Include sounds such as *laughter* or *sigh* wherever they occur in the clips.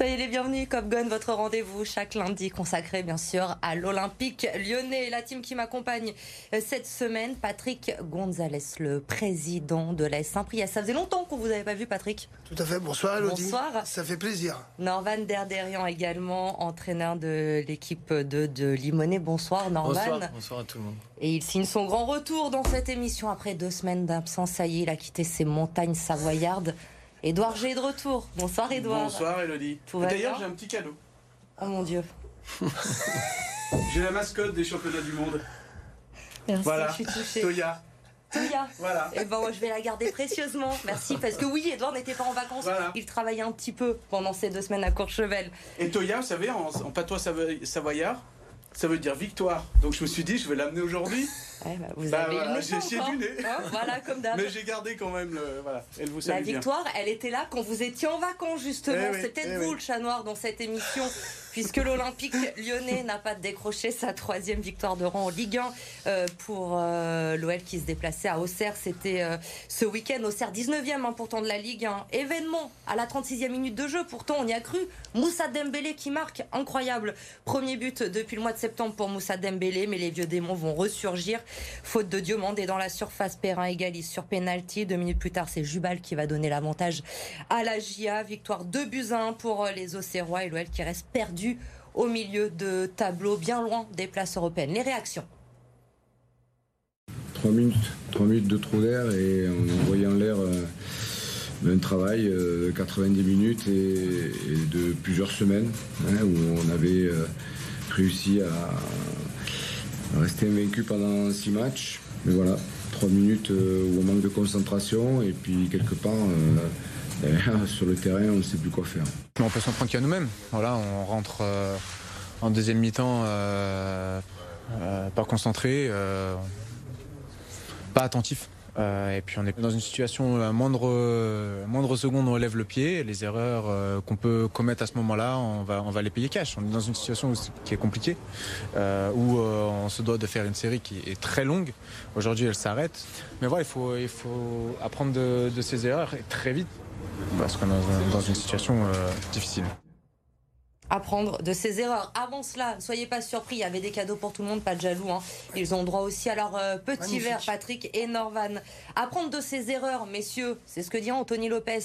Soyez les bienvenus, Cop Gun, votre rendez-vous chaque lundi consacré bien sûr à l'Olympique lyonnais. La team qui m'accompagne euh, cette semaine, Patrick Gonzalez, le président de la Saint-Priest. Ça faisait longtemps qu'on vous avait pas vu, Patrick. Tout à fait. Bonsoir, Elodie. Bonsoir. Ça fait plaisir. Norvan Derderian également, entraîneur de l'équipe de, de Limonest. Bonsoir, Norvan. Bonsoir, bonsoir à tout le monde. Et il signe son grand retour dans cette émission après deux semaines d'absence. Ça y est, il a quitté ses montagnes savoyardes. Édouard G est de retour. Bonsoir Édouard. Bonsoir Elodie. D'ailleurs, j'ai un petit cadeau. Oh mon Dieu. *laughs* j'ai la mascotte des championnats du monde. Merci, voilà. je suis touchée. Toya. Toya. Voilà. Et ben, je vais la garder précieusement. Merci. Parce que oui, Edouard n'était pas en vacances. Voilà. Il travaillait un petit peu pendant ces deux semaines à Courchevel. Et Toya, vous savez, en, en patois savoy- savoyard, ça veut dire victoire. Donc je me suis dit, je vais l'amener aujourd'hui. Ouais, bah, vous Bah, avez voilà, j'ai du nez. Hein, comme d'hab. Mais j'ai gardé quand même le. Voilà, elle vous La bien. victoire, elle était là quand vous étiez en vacances, justement. Eh oui, peut-être eh vous, oui. le chat noir, dans cette émission, puisque l'Olympique lyonnais n'a pas décroché sa troisième victoire de rang en Ligue 1 euh, pour euh, l'OL qui se déplaçait à Auxerre. C'était euh, ce week-end, Auxerre 19e, hein, pourtant de la Ligue 1. Événement à la 36e minute de jeu, pourtant on y a cru. Moussa Dembélé qui marque, incroyable. Premier but depuis le mois de septembre pour Moussa Dembélé, mais les vieux démons vont ressurgir. Faute de Diomande et dans la surface, Perrin égalise sur penalty. Deux minutes plus tard, c'est Jubal qui va donner l'avantage à la GIA. Victoire 2 buts à 1 pour euh, les Auxerrois et l'OL qui reste perdu au milieu de tableau, bien loin des places européennes. Les réactions 3 minutes, 3 minutes de trou d'air et on a envoyé en l'air euh, un travail euh, de 90 minutes et, de plusieurs semaines hein, où on avait réussi à, rester invaincu pendant 6 matchs. Mais voilà, 3 minutes euh, où on manque de concentration et puis quelque part euh, *laughs* sur le terrain on ne sait plus quoi faire. Mais on peut s'en prendre qu'à nous-mêmes. Voilà, on rentre euh, en deuxième mi-temps pas concentré, pas attentif. Euh, et puis on est dans une situation à moindre, euh, moindre seconde on lève le pied. Les erreurs euh, qu'on peut commettre à ce moment-là, on va, on va les payer cash. On est dans une situation qui est compliquée, euh, où on se doit de faire une série qui est très longue. Aujourd'hui, elle s'arrête. Mais voilà, il faut, il faut apprendre de, de ses erreurs très vite, parce qu'on est dans, dans une situation difficile. Apprendre de ses erreurs. Avant cela, ne soyez pas surpris, il y avait des cadeaux pour tout le monde, pas de jaloux. hein. Ils ont droit aussi à leur euh, petit Magnifique. verre, Patrick et Norvan. Apprendre de ses erreurs, messieurs, c'est ce que dit Anthony Lopez.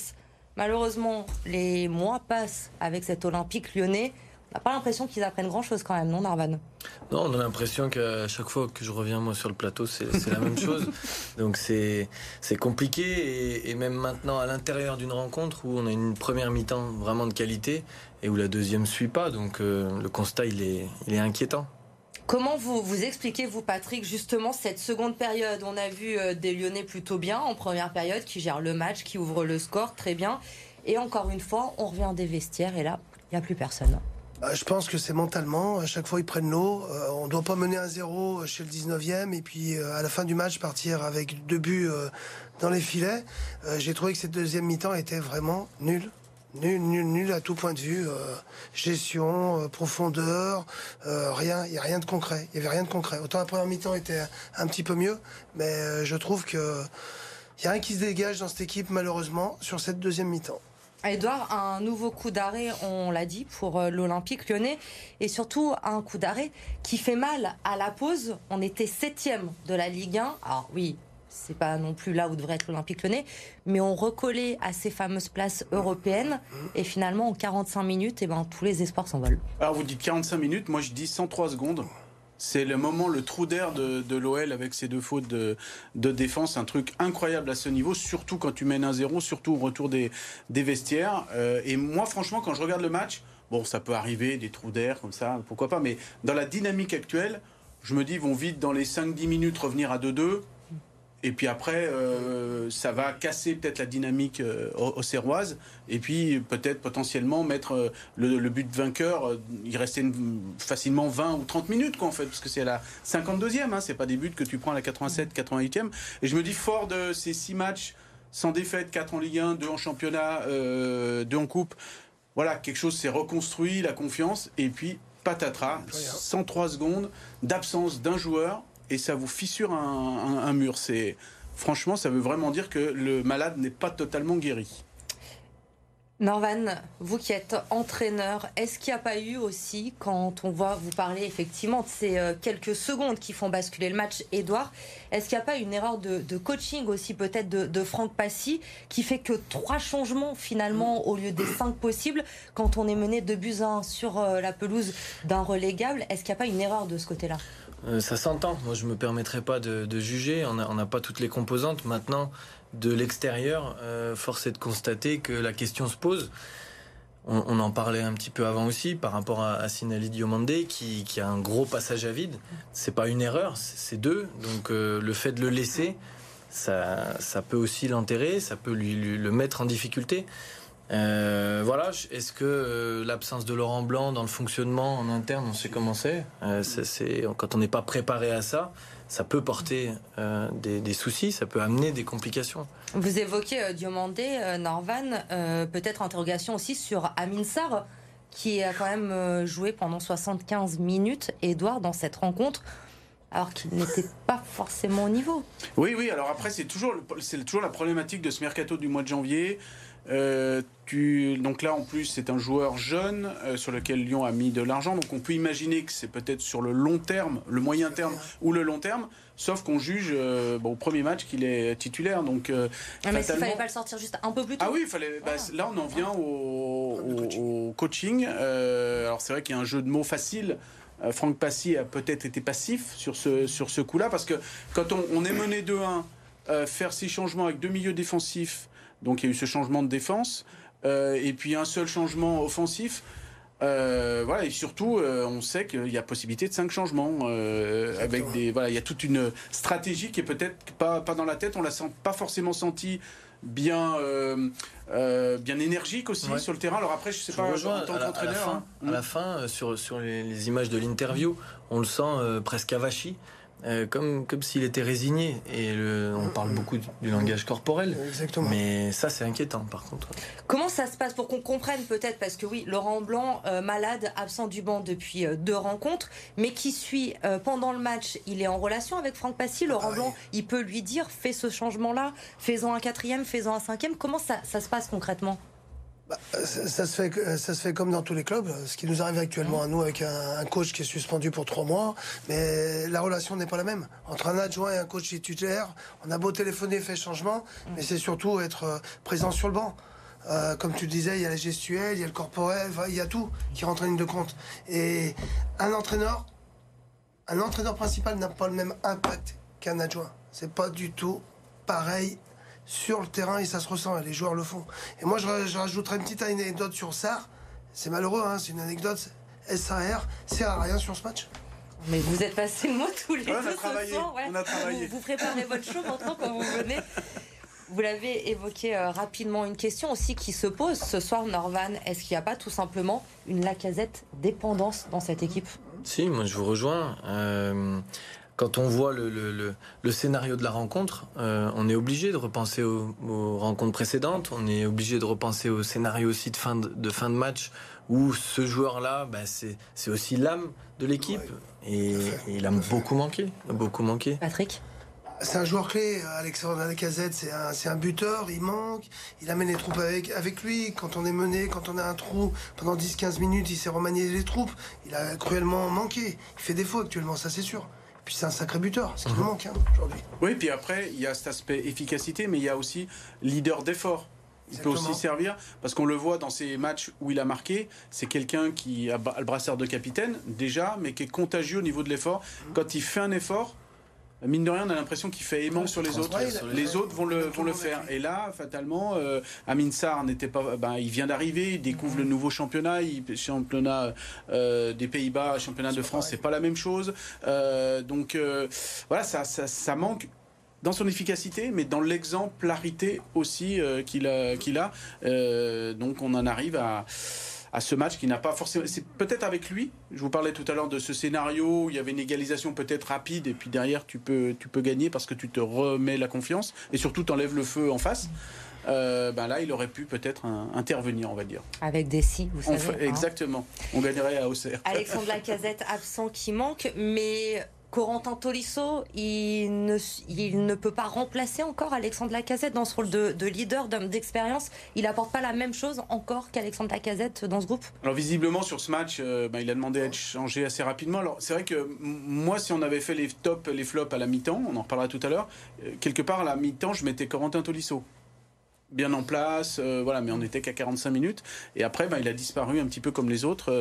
Malheureusement, les mois passent avec cet Olympique lyonnais. N'a pas l'impression qu'ils apprennent grand-chose quand même, non, Norvan Non, on a l'impression qu'à chaque fois que je reviens moi sur le plateau, c'est la même chose. *laughs* Donc c'est compliqué et, et même maintenant à l'intérieur d'une rencontre où on a une première mi-temps vraiment de qualité et où la deuxième suit pas. Donc euh, le constat il est il est inquiétant. Comment vous, vous expliquez, vous, Patrick, justement cette seconde période? On a vu euh, des Lyonnais plutôt bien en première période, qui gèrent le match, qui ouvrent le score très bien. Et encore une fois, on revient des vestiaires et là, il n'y a plus personne. Bah, je pense que c'est mentalement. À chaque fois, ils prennent l'eau. Euh, on ne doit pas mener un zéro chez le 19e et puis euh, à la fin du match partir avec deux buts euh, dans les filets. Euh, J'ai trouvé que cette deuxième mi-temps était vraiment nulle. Nul, nul, nul à tout point de vue. Euh, gestion, euh, profondeur, euh, rien. Il n'y a rien de concret. Il n'y avait rien de concret. Autant la première mi-temps était un petit peu mieux, mais euh, je trouve que il n'y a rien qui se dégage dans cette équipe, malheureusement, sur cette deuxième mi-temps. Edouard, un nouveau coup d'arrêt, on l'a dit, pour euh, l'Olympique lyonnais. Et surtout, un coup d'arrêt qui fait mal à la pause. On était septième de la Ligue 1. Alors oui, c'est pas non plus là où devrait être l'Olympique lyonnais. Mais on recollait à ces fameuses places européennes. Et finalement, en 45 minutes, eh ben, tous les espoirs s'envolent. Alors vous dites 45 minutes, moi je dis 103 secondes. C'est le moment, le trou d'air de, l'OL avec ses deux fautes de, défense, un truc incroyable à ce niveau, surtout quand tu mènes 1-0, surtout au retour des, des vestiaires. Euh, et moi franchement, quand je regarde le match, bon ça peut arriver, des trous d'air comme ça, pourquoi pas, mais dans la dynamique actuelle, je me dis, ils vont vite dans les 5-10 minutes revenir à 2-2. Et puis après, euh, ça va casser peut-être la dynamique euh, au- auxerroise. Et puis peut-être potentiellement mettre euh, le, le but vainqueur. euh, il restait une- facilement 20 ou 30 minutes, quoi, en fait, parce que c'est à la 52e. Hein, c'est pas des buts que tu prends à la 87, 88e. Et je me dis, fort de ces six matchs sans défaite, 4 en Ligue 1, 2 en championnat, euh, 2 en Coupe. Voilà, quelque chose s'est reconstruit, la confiance. Et puis, patatras, 103 secondes d'absence d'un joueur et ça vous fissure un, mur. C'est franchement, ça veut vraiment dire que le malade n'est pas totalement guéri. Norvan, vous qui êtes entraîneur, est-ce qu'il n'y a pas eu aussi, quand on voit vous parler effectivement de ces euh, quelques secondes qui font basculer le match, Edouard, est-ce qu'il n'y a pas une erreur de, coaching aussi peut-être de, Franck Passy qui fait que trois changements finalement au lieu des cinq possibles quand on est mené de buts 1 sur euh, la pelouse d'un relégable Est-ce qu'il n'y a pas une erreur de ce côté-là? Euh, ça s'entend. Moi, je me permettrai pas de, juger. On n'a pas toutes les composantes. Maintenant, de l'extérieur, euh, force est de constater que la question se pose. On, en parlait un petit peu avant aussi par rapport à, à Sinali Diomandé qui, a un gros passage à vide. C'est pas une erreur, c'est deux. Donc euh, le fait de le laisser, ça, ça peut aussi l'enterrer, ça peut lui, le mettre en difficulté. Euh, voilà, est-ce que l'absence de Laurent Blanc dans le fonctionnement en interne, on sait comment c'est, c'est quand on n'est pas préparé à ça, ça peut porter euh, des, soucis, ça peut amener des complications. Vous évoquez euh, Diomandé, euh, Norvan, peut-être interrogation aussi sur Amin Sarr, qui a quand même joué pendant 75 minutes, Edouard, dans cette rencontre alors qu'il n'était pas forcément au niveau. Oui, oui, alors après, c'est toujours, c'est toujours la problématique de ce mercato du mois de janvier. Euh, tu, donc là, en plus, c'est un joueur jeune euh, sur lequel Lyon a mis de l'argent. Donc on peut imaginer que c'est peut-être sur le long terme, le moyen terme ou le long terme. Sauf qu'on juge euh, bon, au premier match qu'il est titulaire. Donc, ah, mais il fallait pas le sortir juste un peu plus tôt. Ah oui, fallait, bah, là on en vient au, coaching. alors c'est vrai qu'il y a un jeu de mots facile. Franck Passy a peut-être été passif sur ce, sur ce coup-là. Parce que quand on, on est mené 2-1, faire six changements avec deux milieux défensifs donc il y a eu ce changement de défense. Euh, et puis un seul changement offensif. Euh, voilà et surtout euh, on sait qu'il y a possibilité de cinq changements avec des voilà il y a toute une stratégie qui est peut-être pas pas dans la tête on l'a pas forcément senti bien bien énergique aussi sur le terrain alors après je sais pas en tant qu'entraîneur hein. à, la fin, sur sur les, les images de l'interview on le sent presque avachi euh, comme, comme s'il était résigné. Et on parle beaucoup du, langage corporel. Exactement. Mais ça, c'est inquiétant, par contre. Comment ça se passe pour qu'on comprenne peut-être Parce que oui, Laurent Blanc, euh, malade, absent du banc depuis euh, deux rencontres, mais qui suit pendant le match, il est en relation avec Franck Passy. Laurent ah Blanc, il peut lui dire fais ce changement-là, fais-en un quatrième, fais-en un cinquième. Comment ça, ça se passe concrètement? Bah, ça, se fait, ça se fait comme dans tous les clubs. Ce qui nous arrive actuellement à nous avec un, coach qui est suspendu pour trois mois, mais la relation n'est pas la même. Entre un adjoint et un coach titulaire, on a beau téléphoner, faire changement, mais c'est surtout être euh, présent sur le banc. Euh, comme tu disais, il y a la gestuelle, il y a le corporel, il y a tout qui rentre en ligne de compte. Et un entraîneur, un entraîneur principal n'a pas le même impact qu'un adjoint. C'est pas du tout pareil sur le terrain et ça se ressent, les joueurs le font. Et moi, je, rajouterais une petite anecdote sur SAR. C'est malheureux, hein, c'est une anecdote. SAR sert à rien sur ce match. Mais vous êtes passé le mot tous les deux on a travaillé, On a travaillé. Vous, préparez votre show maintenant quand vous venez. Vous l'avez évoqué euh, rapidement, une question aussi qui se pose ce soir, Norvan. Est-ce qu'il n'y a pas tout simplement une Lacazette dépendance dans cette équipe? Si, moi je vous rejoins. Euh, quand on voit le, le, le, scénario de la rencontre, euh, on est obligé de repenser aux, rencontres précédentes, on est obligé de repenser au scénario aussi de fin de, de fin de match où ce joueur-là, bah, c'est aussi l'âme de l'équipe et, il a beaucoup manqué, beaucoup manqué. Patrick? C'est un joueur clé, Alexandre Lacazette, c'est un, un, buteur, il manque, il amène les troupes avec, avec lui. Quand on est mené, quand on a un trou, pendant 10-15 minutes, il sait remanier les troupes. Il a cruellement manqué. Il fait défaut actuellement, ça c'est sûr. Puis c'est un sacré buteur, ce qui nous mhm. manque hein, aujourd'hui. Oui, puis après, il y a cet aspect efficacité, mais il y a aussi leader d'effort. Il peut aussi servir, parce qu'on le voit dans ces matchs où il a marqué, c'est quelqu'un qui a le brassard de capitaine, déjà, mais qui est contagieux au niveau de l'effort. Mhm. Quand il fait un effort, mine de rien, on a l'impression qu'il fait aimant sur les autres. les autres vont le, vont le faire. Et là, fatalement, euh, Amin Sarr n'était pas. Ben, il vient d'arriver, il découvre le nouveau championnat, il, championnat euh, des Pays-Bas, championnat de France, c'est pas la même chose. Euh, donc voilà, ça, ça, manque dans son efficacité, mais dans l'exemplarité aussi qu'il a. Qu'il a. donc on en arrive à à ce match qui n'a pas forcément. C'est peut-être avec lui. Je vous parlais tout à l'heure de ce scénario où il y avait une égalisation peut-être rapide et puis derrière tu peux, tu peux gagner parce que tu te remets la confiance et surtout enlèves le feu en face. Euh, ben là, il aurait pu peut-être intervenir, on va dire. Avec des si, vous savez. Hein. exactement. On gagnerait à Auxerre. Alexandre Lacazette absent qui manque, mais Corentin Tolisso, il ne, il ne peut pas remplacer encore Alexandre Lacazette dans ce rôle de, de leader, d'homme d'expérience. Il apporte pas la même chose encore qu'Alexandre Lacazette dans ce groupe? Alors visiblement sur ce match, euh, bah, il a demandé à être changé assez rapidement. Alors c'est vrai que moi, si on avait fait les tops, les flops à la mi-temps, on en reparlera tout à l'heure, euh, quelque part à la mi-temps, je mettais Corentin Tolisso bien en place, euh, voilà, mais on n'était qu'à 45 minutes. Et après, bah, il a disparu un petit peu comme les autres.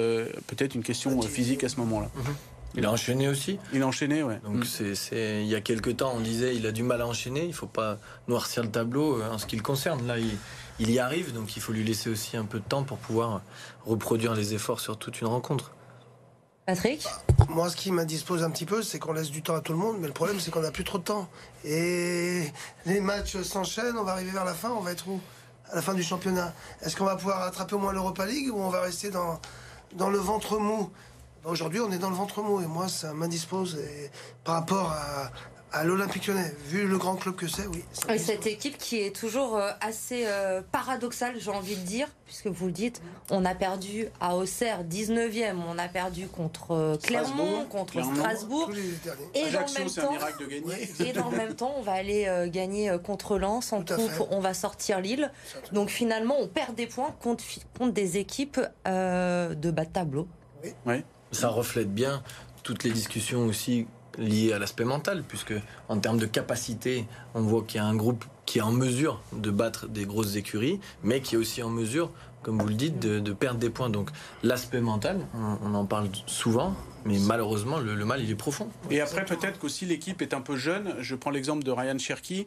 Peut-être une question physique à ce moment-là. Mhm. Il a enchaîné aussi. Il a enchaîné, ouais. Donc mm. c'est, il y a quelques temps, on disait il a du mal à enchaîner. Il faut pas noircir le tableau euh, en ce qui le concerne. Là, il, y arrive, donc il faut lui laisser aussi un peu de temps pour pouvoir reproduire les efforts sur toute une rencontre. Patrick? Moi, ce qui m'indispose un petit peu, c'est qu'on laisse du temps à tout le monde, mais le problème, c'est qu'on n'a plus trop de temps. Et les matchs s'enchaînent, on va arriver vers la fin, on va être où? À la fin du championnat. Est-ce qu'on va pouvoir attraper au moins l'Europa League ou on va rester dans, dans le ventre mou? Aujourd'hui, on est dans le ventre mou et moi, ça m'indispose par rapport à, à l'Olympique Lyonnais, vu le grand club que c'est, oui. cette équipe qui est toujours euh, assez euh, paradoxale, j'ai envie de dire, puisque vous le dites, on a perdu à Auxerre 19e, on a perdu contre euh, Clermont, contre Strasbourg. Et dans, le même temps, et dans le même temps, on va aller gagner contre Lens en coupe, on va sortir Lille. Donc finalement, on perd des points contre, contre des équipes de bas de tableau. Oui ça reflète bien toutes les discussions aussi liées à l'aspect mental, puisque en termes de capacité, on voit qu'il y a un groupe qui est en mesure de battre des grosses écuries, mais qui est aussi en mesure, comme vous le dites, de, perdre des points. Donc l'aspect mental, on, en parle souvent, mais malheureusement, le, mal, il est profond. Et après, peut-être qu'aussi l'équipe est un peu jeune. Je prends l'exemple de Ryan Cherky.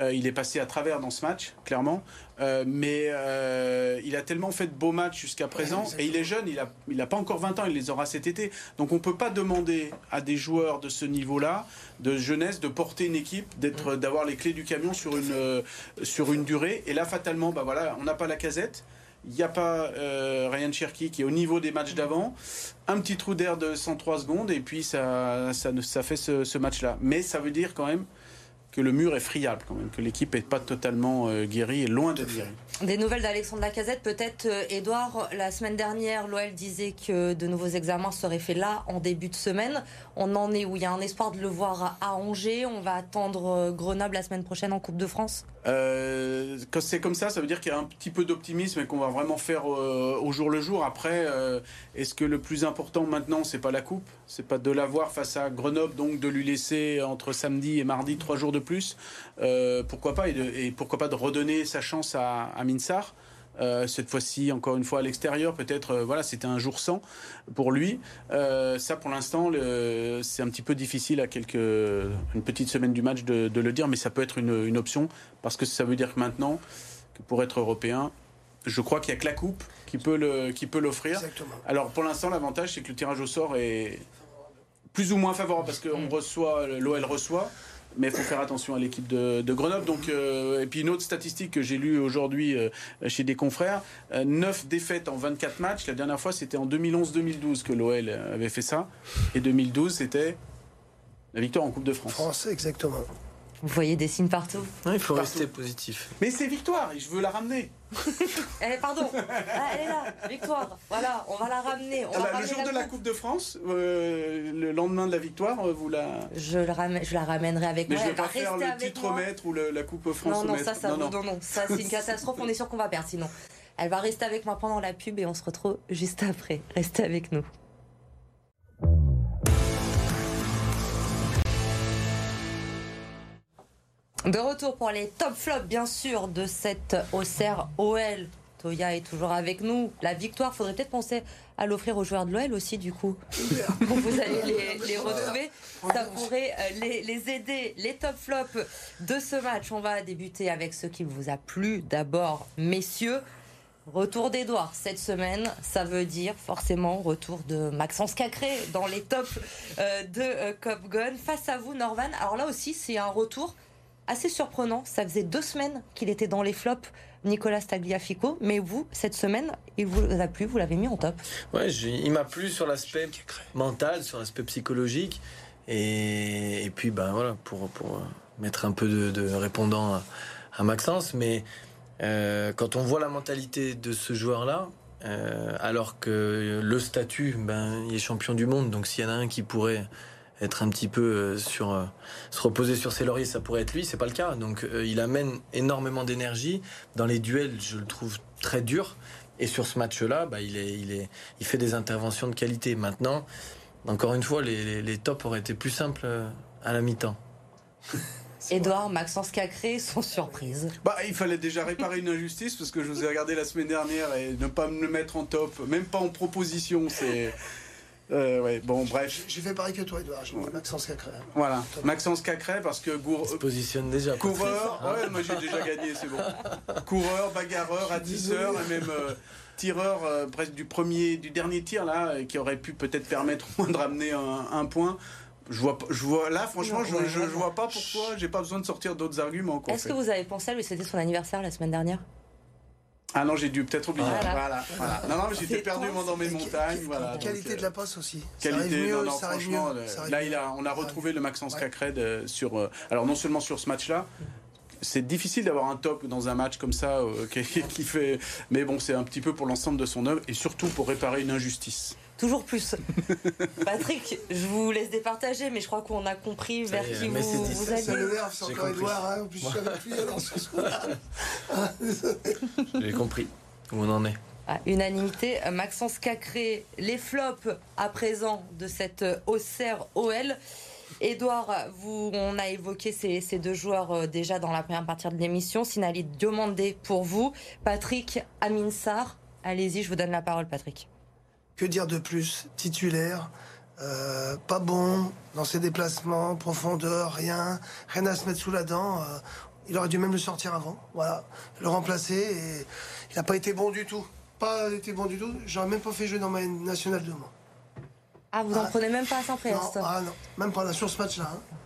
Euh, il est passé à travers dans ce match, clairement. Euh, mais euh, il a tellement fait de beaux matchs jusqu'à présent. et il est jeune, il n'a il a pas encore 20 ans, il les aura cet été. Donc on ne peut pas demander à des joueurs de ce niveau-là, de jeunesse, de porter une équipe, d'être, d'avoir les clés du camion sur une, sur une durée. Et là, fatalement, bah voilà, on n'a pas la casette. Il n'y a pas Ryan Cherky qui est au niveau des matchs d'avant. Un petit trou d'air de 103 secondes et puis ça, ça, ça fait ce, ce match-là. Mais ça veut dire quand même que le mur est friable quand même, que l'équipe n'est pas totalement euh, guérie et loin de guérie. Des nouvelles d'Alexandre Lacazette, peut-être, Edouard. La semaine dernière, l'OL disait que de nouveaux examens seraient faits là en début de semaine. On en est où? Il y a un espoir de le voir à Angers. On va attendre euh, Grenoble la semaine prochaine en Coupe de France? Euh, Quand c'est comme ça, ça veut dire qu'il y a un petit peu d'optimisme et qu'on va vraiment faire au jour le jour. Après, est-ce que le plus important maintenant, c'est pas la Coupe? C'est pas de l'avoir face à Grenoble, donc de lui laisser entre samedi et mardi trois jours de plus Pourquoi pas et, pourquoi pas de redonner sa chance à, à Minsar. Euh, cette fois-ci, encore une fois à l'extérieur, peut-être, euh, voilà, c'était un jour sans pour lui. Euh, ça, pour l'instant, c'est un petit peu difficile à quelques, une petite semaine du match de, le dire, mais ça peut être une, option parce que ça veut dire que maintenant, que pour être européen, je crois qu'il n'y a que la coupe qui peut le, qui peut l'offrir. Alors, pour l'instant, l'avantage, c'est que le tirage au sort est plus ou moins favorable parce qu'on reçoit, l'OL reçoit mais il faut faire attention à l'équipe de, Grenoble. Donc, euh, et puis une autre statistique que j'ai lue aujourd'hui euh, chez des confrères, 9 euh, défaites en 24 matchs. La dernière fois, c'était en 2011-2012 que l'OL avait fait ça. Et 2012, c'était la victoire en Coupe de France. France, exactement. Vous voyez des signes partout. il faut rester positif. Mais c'est victoire et je veux la ramener. *laughs* eh, pardon, ah, elle est là, victoire. Voilà, on va la ramener. On ah bah, le jour de la Coupe de France, euh, le lendemain de la victoire, euh, vous la. Je, le ramène, je la ramènerai avec Mais moi. je vais pas faire le titre maître ou la Coupe France. Non, non, ça, ça, non, non. non, ça c'est une *laughs* catastrophe. on est sûr qu'on va perdre sinon. Elle va rester avec moi pendant la pub et on se retrouve juste après. Restez avec nous. De retour pour les top flops, bien sûr, de cette Auxerre OL. Toya est toujours avec nous. La victoire, faudrait peut-être penser à l'offrir aux joueurs de l'OL aussi, du coup. *laughs* vous allez les, retrouver. Ça pourrait euh, les, les, aider. Les top flops de ce match, on va débuter avec ce qui vous a plu. D'abord, messieurs, Retour d'Edouard cette semaine, ça veut dire forcément retour de Maxence Cacré dans les tops euh, de euh, Cop Gun. Face à vous, Norvan. Alors là aussi, c'est un retour assez surprenant. Ça faisait deux semaines qu'il était dans les flops, Nicolas Stagliafico. Mais vous, cette semaine, il vous a plu, vous l'avez mis en top. Ouais, il m'a plu sur l'aspect mental, sur l'aspect psychologique. Et, puis, ben voilà, pour, pour mettre un peu de, répondant à, Maxence. Mais euh, quand on voit la mentalité de ce joueur-là, euh, alors que le statut, ben, il est champion du monde. Donc s'il y en a un qui pourrait être un petit peu sur se reposer sur ses lauriers, ça pourrait être lui. C'est pas le cas. Donc il amène énormément d'énergie dans les duels. Je le trouve très dur. Et sur ce match-là, bah, il, est, il, est, il fait des interventions de qualité. Maintenant, encore une fois, les, les tops auraient été plus simples à la mi-temps. *laughs* Edouard, Maxence Cacré sont surprises. Bah, il fallait déjà réparer une injustice parce que je vous ai regardé la semaine dernière et ne pas me mettre en top, même pas en proposition, c'est. Euh, ouais, bon, bref. J'ai fait pareil que toi, Edouard. J'ai Maxence Cacré. Voilà, Maxence Cacré parce que. Gour... se positionne déjà. Coureur, ouais, moi j'ai déjà gagné, c'est bon. Coureur, bagarreur, attisseur et même. Euh, tireur euh, presque du premier, du dernier tir là, qui aurait pu peut-être permettre au moins de ramener un, un point. Je vois, je vois, là, franchement, je, je, vois pas pourquoi j'ai pas besoin de sortir d'autres arguments. Est-ce que vous avez pensé à lui C'était son anniversaire la semaine dernière? Ah non, j'ai dû peut-être oublier. Voilà. voilà, Non, non, j'étais perdu dans mes montagnes. Voilà, qualité de la passe aussi. Qualité, non, non, franchement, là, il a, on a retrouvé le Maxence Cacred sur. Euh, alors, non seulement sur ce match-là, c'est difficile d'avoir un top dans un match comme ça euh, *laughs* qui, qui, fait. Mais bon, c'est un petit peu pour l'ensemble de son œuvre et surtout pour réparer une injustice. Toujours plus. *laughs* Patrick, je vous laisse départager, mais je crois qu'on a compris vers qui vous, vous alliez. C'est encore Edouard, hein, en plus je *laughs* *laughs* J'ai compris où on en est. Ah, unanimité, Maxence Cacré, les flops à présent de cette Auxerre OL. Edouard, vous, on a évoqué ces, ces, deux joueurs euh, déjà dans la première partie de l'émission. Sinali demandé pour vous. Patrick Aminsar, allez-y, je vous donne la parole, Patrick. Que dire de plus Titulaire, euh, pas bon dans ses déplacements, profondeur, rien, rien à se mettre sous la dent. Euh, il aurait dû même le sortir avant, voilà, le remplacer. Et il n'a pas été bon du tout. Pas été bon du tout. J'aurais même pas fait jouer dans ma nationale de moi. Ah, vous n'en ah. prenez même pas à Saint-Priest Ah non, même pas là, sur ce match-là. Hein.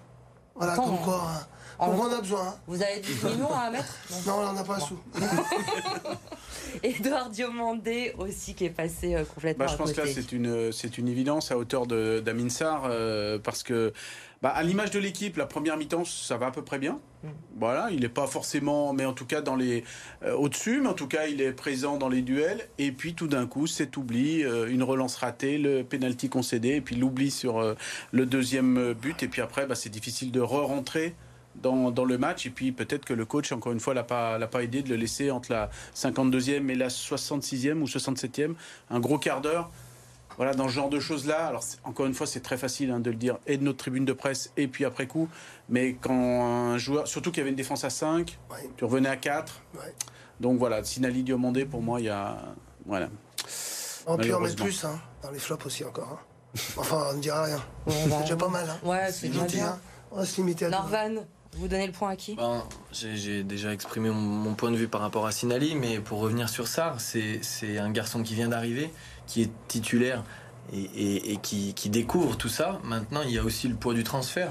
Voilà, comme quoi. Hein. On en a besoin. Hein. Vous avez 10 millions *laughs* à mettre? Non, on n'en a pas un sou. *laughs* *laughs* Edouard Diomandé aussi qui est passé euh, complètement. Bah, je pense que là c'est une c'est une évidence à hauteur d'Amin Sarr euh, parce que bah, à l'image de l'équipe, la première mi-temps ça va à peu près bien. Mm. Voilà, il n'est pas forcément, mais en tout cas dans les euh, au-dessus, mais en tout cas il est présent dans les duels. Et puis tout d'un coup, c'est oubli, une relance ratée, le penalty concédé, et puis l'oubli sur le deuxième but. Et puis après, bah, c'est difficile de re-rentrer dans, dans, le match. Et puis peut-être que le coach, encore une fois, l'a pas, l'a pas aidé de le laisser entre la 52e et la 66e ou 67e, un gros quart d'heure. Voilà, dans ce genre de choses-là, alors encore une fois, c'est très facile hein, de le dire, et de notre tribune de presse, et puis après coup, mais quand un joueur, surtout qu'il y avait une défense à 5, tu revenais à 4. Donc voilà, Sinali Diomandé, pour moi, il y a. Voilà. On peut en mettre plus, hein, dans les flops aussi encore. Hein. Enfin, on ne dira rien. c'est déjà pas mal. Hein. Ouais, c'est bien. On va se limiter à Norvan, vous donnez le point à qui? Ben, J'ai déjà exprimé mon, point de vue par rapport à Sinali, mais pour revenir sur ça, c'est un garçon qui vient d'arriver, qui est titulaire et, qui, découvre tout ça. Maintenant, il y a aussi le poids du transfert.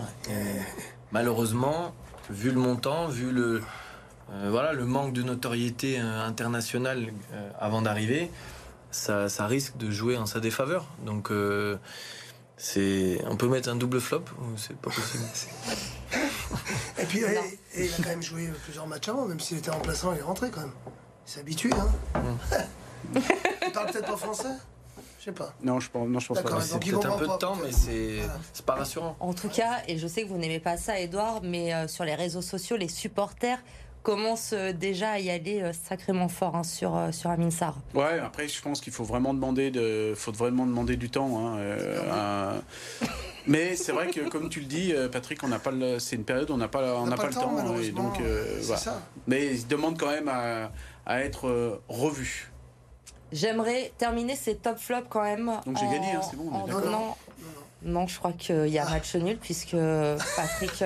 malheureusement, vu le montant, vu le, euh, voilà, le manque de notoriété euh, internationale euh, avant d'arriver, ça, risque de jouer en sa défaveur. Donc, c'est, on peut mettre un double flop ou c'est pas possible? *laughs* Et il a quand même joué plusieurs matchs avant, même s'il était remplaçant, il est rentré quand même. Il s'habitue, hein. *laughs* il parle peut-être pas français? Je sais pas. Non, je pense, non, je pense pas. C'est peut-être un peu de temps, mais c'est pas rassurant. En tout cas, et je sais que vous n'aimez pas ça, Edouard, mais euh, sur les réseaux sociaux, les supporters commencent euh, déjà à y aller euh, sacrément fort hein, sur, sur Amin Sarr. Ouais, après, je pense qu'il faut vraiment demander, de, faut vraiment demander du temps. Hein, mais c'est vrai que, comme tu le dis, euh, Patrick, on n'a pas c'est une période où on n'a pas, on, n'a pas, le temps. et donc, euh, voilà. Mais il demande quand même à, à être euh, revu. J'aimerais terminer ces top flops quand même. Donc j'ai gagné, hein, c'est bon. non, non, je crois qu'il y a match nul puisque Patrick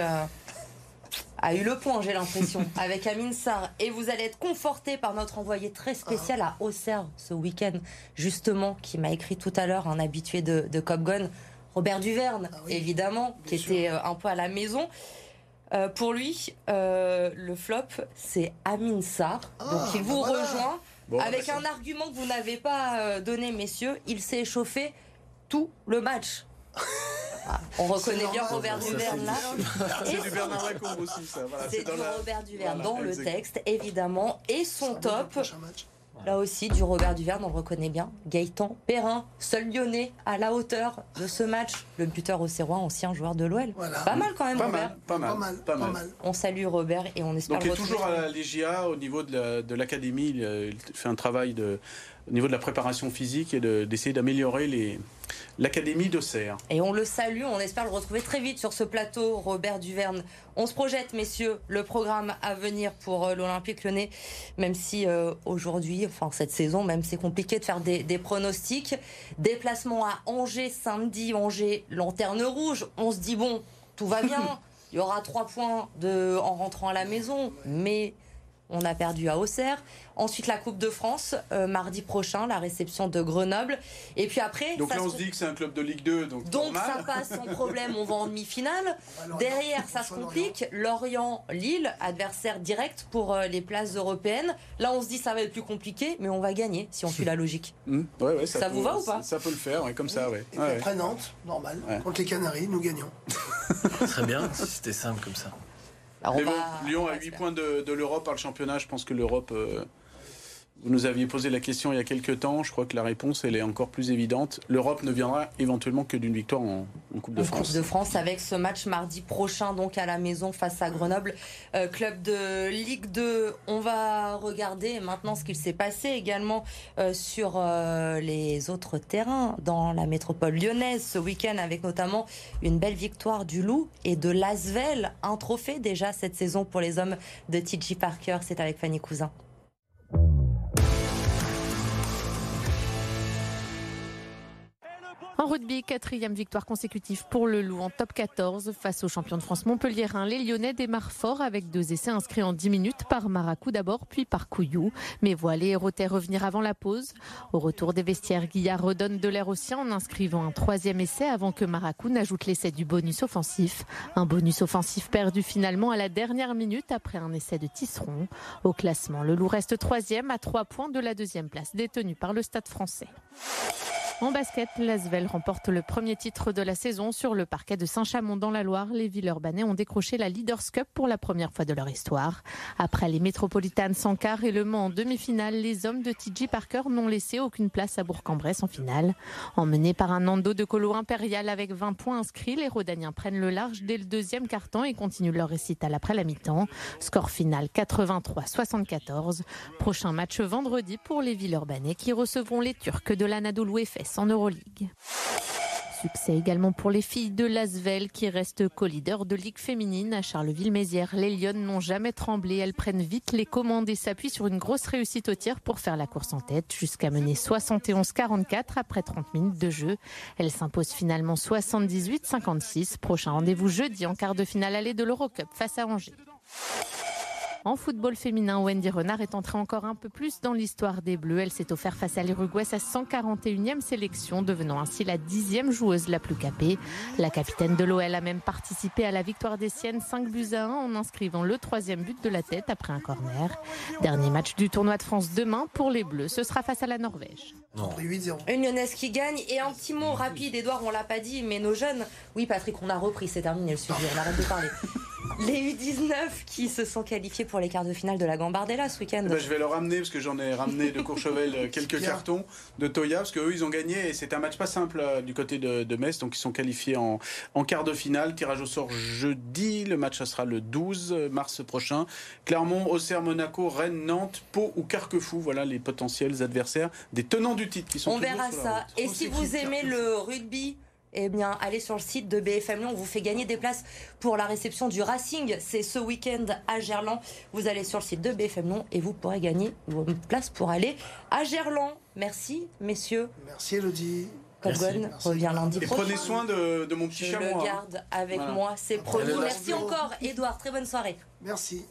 a eu le point, j'ai l'impression, *laughs* avec Amin Sarr. Et vous allez être conforté par notre envoyé très spécial à Auxerre ce week-end, justement, qui m'a écrit tout à l'heure, un habitué de, de Cop Gun. Robert Duverne, ah évidemment, qui était euh, un peu à la maison. Euh, pour lui, euh, le flop, c'est Amin Sarr. Ah, Donc il vous bah rejoint avec bah un argument que vous n'avez pas donné, messieurs. Il s'est échauffé tout le match. Ah, on reconnaît bien Robert Duverne là. C'est du Bernard aussi, ça. c'est du Robert Duverne dans le texte, évidemment. Et son top. Là aussi, du Robert Duverne, on le reconnaît bien. Gaëtan Perrin, seul lyonnais à la hauteur de ce match. Le buteur au Serrois, ancien joueur de l'OL. Voilà. Pas mal quand même, Pas Robert. mal, pas mal, Pas mal, pas mal. On salue Robert et on espère Donc il le est toujours à la Légia au niveau de la- de l'académie. euh, il fait un travail de, au niveau de la préparation physique et de- d'essayer d'améliorer les- l'académie d'Auxerre. Et on le salue, on espère le retrouver très vite sur ce plateau, Robert Duverne. On se projette, messieurs, le programme à venir pour euh, l'Olympique lyonnais, même si euh, aujourd'hui, enfin cette saison, même c'est compliqué de faire des, des pronostics. Déplacement à Angers samedi, Angers, lanterne rouge. On se dit, bon, tout va bien, *laughs* il y aura trois points de, en rentrant à la maison, mais on a perdu à Auxerre. Ensuite, la Coupe de France, euh, mardi prochain, la réception de Grenoble. Et puis après, Donc ça là on se- dit que c'est un club de Ligue 2, donc, donc normal. ça passe sans problème, on va en demi-finale. Derrière, ça se complique. Lorient, Lille, adversaire direct pour euh, les places européennes. Là, on se dit ça va être plus compliqué, mais on va gagner si on suit la logique. *laughs* Hmm, ouais, ouais, Ça peut- vous va ou pas? Ça peut le faire, ouais, comme ça, ouais. Et Ouais, puis ouais. après Nantes, normal. Ouais. Contre les Canaries, nous gagnons. *laughs* Très bien, si c'était simple comme ça. Alors, on Mais bon, va- Lyon on a va 8 espérer. points de, de l'Europe par le championnat. Je pense que l'Europe. euh, vous nous aviez posé la question il y a quelques temps. Je crois que la réponse elle est encore plus évidente. L'Europe ne viendra éventuellement que d'une victoire en, en Coupe de En France. Coupe de France avec ce match mardi prochain donc à la maison face à Grenoble, euh, club de Ligue 2. On va regarder maintenant ce qu'il s'est passé également euh, sur euh, les autres terrains dans la métropole lyonnaise ce week-end avec notamment une belle victoire du Loup et de l'Asvel, un trophée déjà cette saison pour les hommes de TJ Parker. C'est avec Fanny Cousin. En rugby, quatrième victoire consécutive pour le Loup en top 14 face au champion de France Montpellierin. Les Lyonnais démarrent fort avec deux essais inscrits en 10 minutes par Maracou d'abord, puis par Couillou. Mais voilà les Hérotais revenir avant la pause. Au retour des vestiaires, Guillard redonne de l'air au sien en inscrivant un troisième essai avant que Maracou n'ajoute l'essai du bonus offensif. Un bonus offensif perdu finalement à la dernière minute après un essai de Tisseron. Au classement, le Loup reste troisième à trois points de la deuxième place détenue par le Stade français. En basket, l'Asvel remporte le premier titre de la saison sur le parquet de Saint-Chamond dans la Loire. Les Villeurbanais ont décroché la Leaders Cup pour la première fois de leur histoire. Après les Métropolitanes sans quart et le Mans en demi-finale, les hommes de TJ Parker n'ont laissé aucune place à Bourg-en-Bresse en finale. Emmenés par un Nando de Colo impérial avec 20 points inscrits, les Rodaniens prennent le large dès le deuxième quart-temps et continuent leur récital après la mi-temps. Score final 83-74. Prochain match vendredi pour les Villeurbanais qui recevront les Turcs de l'Anadolu Efes en Euroleague. Succès également pour les filles de Lasvel qui restent co-leaders de Ligue féminine à Charleville-Mézières. Les Lyonnes n'ont jamais tremblé. Elles prennent vite les commandes et s'appuient sur une grosse réussite au tir pour faire la course en tête jusqu'à mener 71-44 après 30 minutes de jeu. Elles s'imposent finalement 78-56. Prochain rendez-vous jeudi en quart de finale allée de l'Eurocup face à Angers. En football féminin, Wendy Renard est entrée encore un peu plus dans l'histoire des Bleus. Elle s'est offert face à l'Uruguay sa 141e sélection, devenant ainsi la dixième joueuse la plus capée. La capitaine de l'OL a même participé à la victoire des Siennes 5 buts à 1 en inscrivant le troisième but de la tête après un corner. Dernier match du tournoi de France demain pour les Bleus, ce sera face à la Norvège. Non. Pris 8-0. Une lyonnaise qui gagne. Et un petit mot rapide, Edouard, on l'a pas dit, mais nos jeunes. Oui, Patrick, on a repris, c'est terminé le sujet, on arrête de parler. Les U19 qui se sont qualifiés pour les quarts de finale de la Gambardella ce week-end. Eh ben, je vais le ramener parce que j'en ai ramené de Courchevel euh, quelques Bien. cartons de Toya parce qu'eux ils ont gagné et c'est un match pas simple euh, du côté de, de Metz donc ils sont qualifiés en, en quart de finale tirage au sort jeudi le match ça sera le 12 mars prochain Clermont, Auxerre, Monaco, Rennes, Nantes, Pau ou Carquefou voilà les potentiels adversaires des tenants du titre qui sont On verra sur la ça. route. Et si vous aimez le rugby, eh bien, allez sur le site de BFM Lyon. On vous fait gagner des places pour la réception du Racing. C'est ce week-end à Gerland. Vous allez sur le site de BFM Lyon et vous pourrez gagner vos places pour aller à Gerland. Merci, messieurs. Merci Elodie. Merci. revient lundi et prochain. prenez soin de, de mon petit Je chameau le hein. garde avec Voilà. moi. C'est promis. Merci encore, Edouard. Très bonne soirée. Merci.